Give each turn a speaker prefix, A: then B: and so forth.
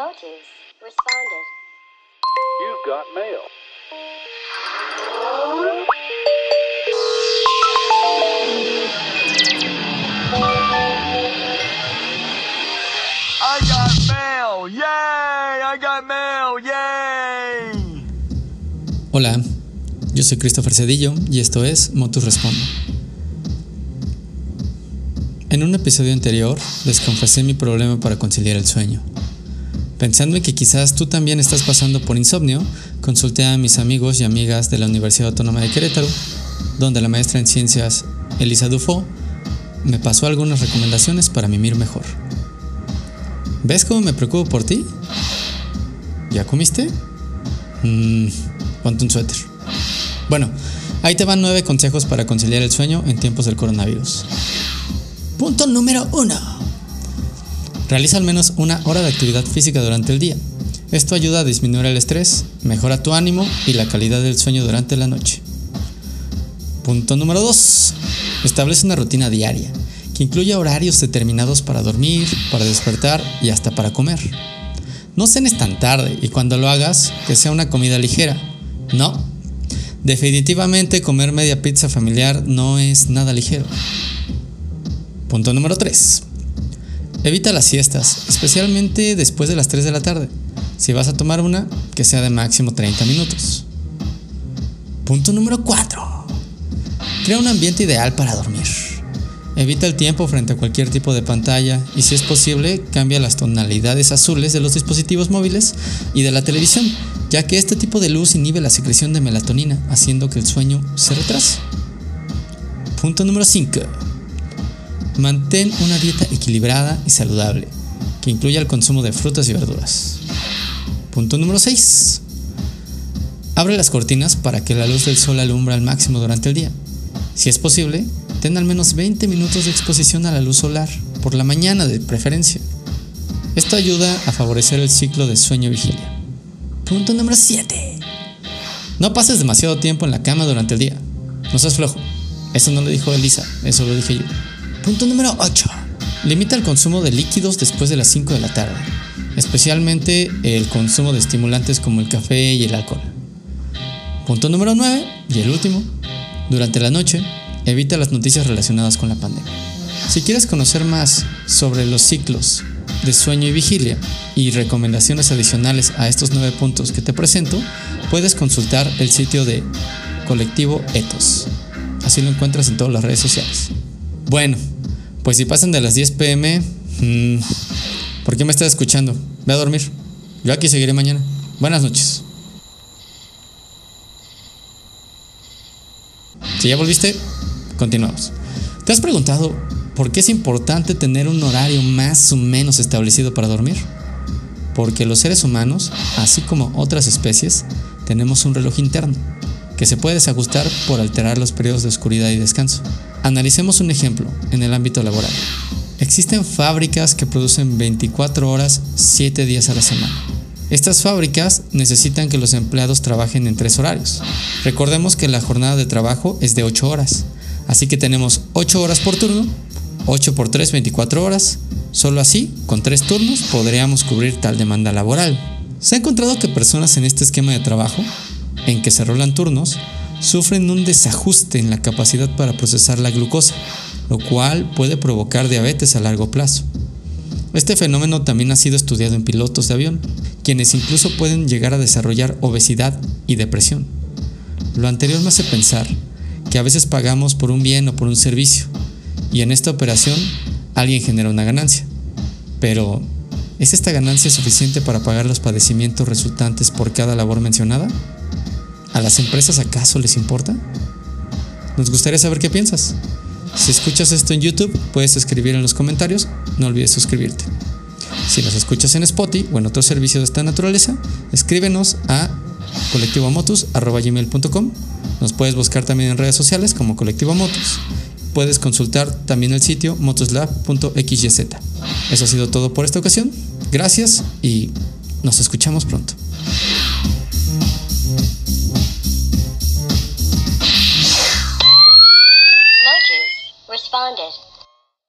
A: Motus responded.
B: You've got mail.
C: I got mail! Yay! I got mail! Yay!
D: Hola, yo soy Christopher Cedillo y esto es Motus Responde. En un episodio anterior les confesé mi problema para conciliar el sueño. Pensando en que quizás tú también estás pasando por insomnio, consulté a mis amigos y amigas de la Universidad Autónoma de Querétaro, donde la maestra en ciencias Elisa Dufo me pasó algunas recomendaciones para mimir mejor. ¿Ves cómo me preocupo por ti? ¿Ya comiste? Mmm, ponte un suéter. Bueno, ahí te van nueve consejos para conciliar el sueño en tiempos del coronavirus. Punto número 1. Realiza al menos una hora de actividad física durante el día. Esto ayuda a disminuir el estrés, mejora tu ánimo y la calidad del sueño durante la noche. Punto número 2. Establece una rutina diaria que incluya horarios determinados para dormir, para despertar y hasta para comer. No cenes tan tarde y cuando lo hagas, que sea una comida ligera. No. Definitivamente comer media pizza familiar no es nada ligero. Punto número 3. Evita las siestas, especialmente después de las 3 de la tarde. Si vas a tomar una, que sea de máximo 30 minutos. Punto número 4. Crea un ambiente ideal para dormir. Evita el tiempo frente a cualquier tipo de pantalla y si es posible cambia las tonalidades azules de los dispositivos móviles y de la televisión, ya que este tipo de luz inhibe la secreción de melatonina, haciendo que el sueño se retrase. Punto número 5. Mantén una dieta equilibrada y saludable, que incluya el consumo de frutas y verduras. Punto número 6. Abre las cortinas para que la luz del sol alumbre al máximo durante el día. Si es posible, ten al menos 20 minutos de exposición a la luz solar, por la mañana de preferencia. Esto ayuda a favorecer el ciclo de sueño-vigilia. Punto número 7. No pases demasiado tiempo en la cama durante el día. No seas flojo. Eso no lo dijo Elisa, eso lo dije yo. Punto número 8. Limita el consumo de líquidos después de las 5 de la tarde, especialmente el consumo de estimulantes como el café y el alcohol. Punto número 9 y el último. Durante la noche, evita las noticias relacionadas con la pandemia. Si quieres conocer más sobre los ciclos de sueño y vigilia y recomendaciones adicionales a estos nueve puntos que te presento, puedes consultar el sitio de Colectivo Ethos. Así lo encuentras en todas las redes sociales. Bueno, pues si pasan de las 10 pm, mmm, ¿por qué me estás escuchando? Ve a dormir. Yo aquí seguiré mañana. Buenas noches. Si ya volviste, continuamos. ¿Te has preguntado por qué es importante tener un horario más o menos establecido para dormir? Porque los seres humanos, así como otras especies, tenemos un reloj interno que se puede desajustar por alterar los periodos de oscuridad y descanso. Analicemos un ejemplo en el ámbito laboral. Existen fábricas que producen 24 horas 7 días a la semana. Estas fábricas necesitan que los empleados trabajen en tres horarios. Recordemos que la jornada de trabajo es de 8 horas, así que tenemos 8 horas por turno, 8 por 3, 24 horas. Solo así, con 3 turnos, podríamos cubrir tal demanda laboral. Se ha encontrado que personas en este esquema de trabajo, en que se rolan turnos, sufren un desajuste en la capacidad para procesar la glucosa, lo cual puede provocar diabetes a largo plazo. Este fenómeno también ha sido estudiado en pilotos de avión, quienes incluso pueden llegar a desarrollar obesidad y depresión. Lo anterior me hace pensar que a veces pagamos por un bien o por un servicio, y en esta operación alguien genera una ganancia. Pero, ¿es esta ganancia suficiente para pagar los padecimientos resultantes por cada labor mencionada? ¿A las empresas acaso les importa? Nos gustaría saber qué piensas. Si escuchas esto en YouTube, puedes escribir en los comentarios. No olvides suscribirte. Si nos escuchas en Spotify o en otro servicio de esta naturaleza, escríbenos a colectivomotus.gmail.com Nos puedes buscar también en redes sociales como Colectivo Motus. Puedes consultar también el sitio motuslab.xyz. Eso ha sido todo por esta ocasión. Gracias y nos escuchamos pronto. responded.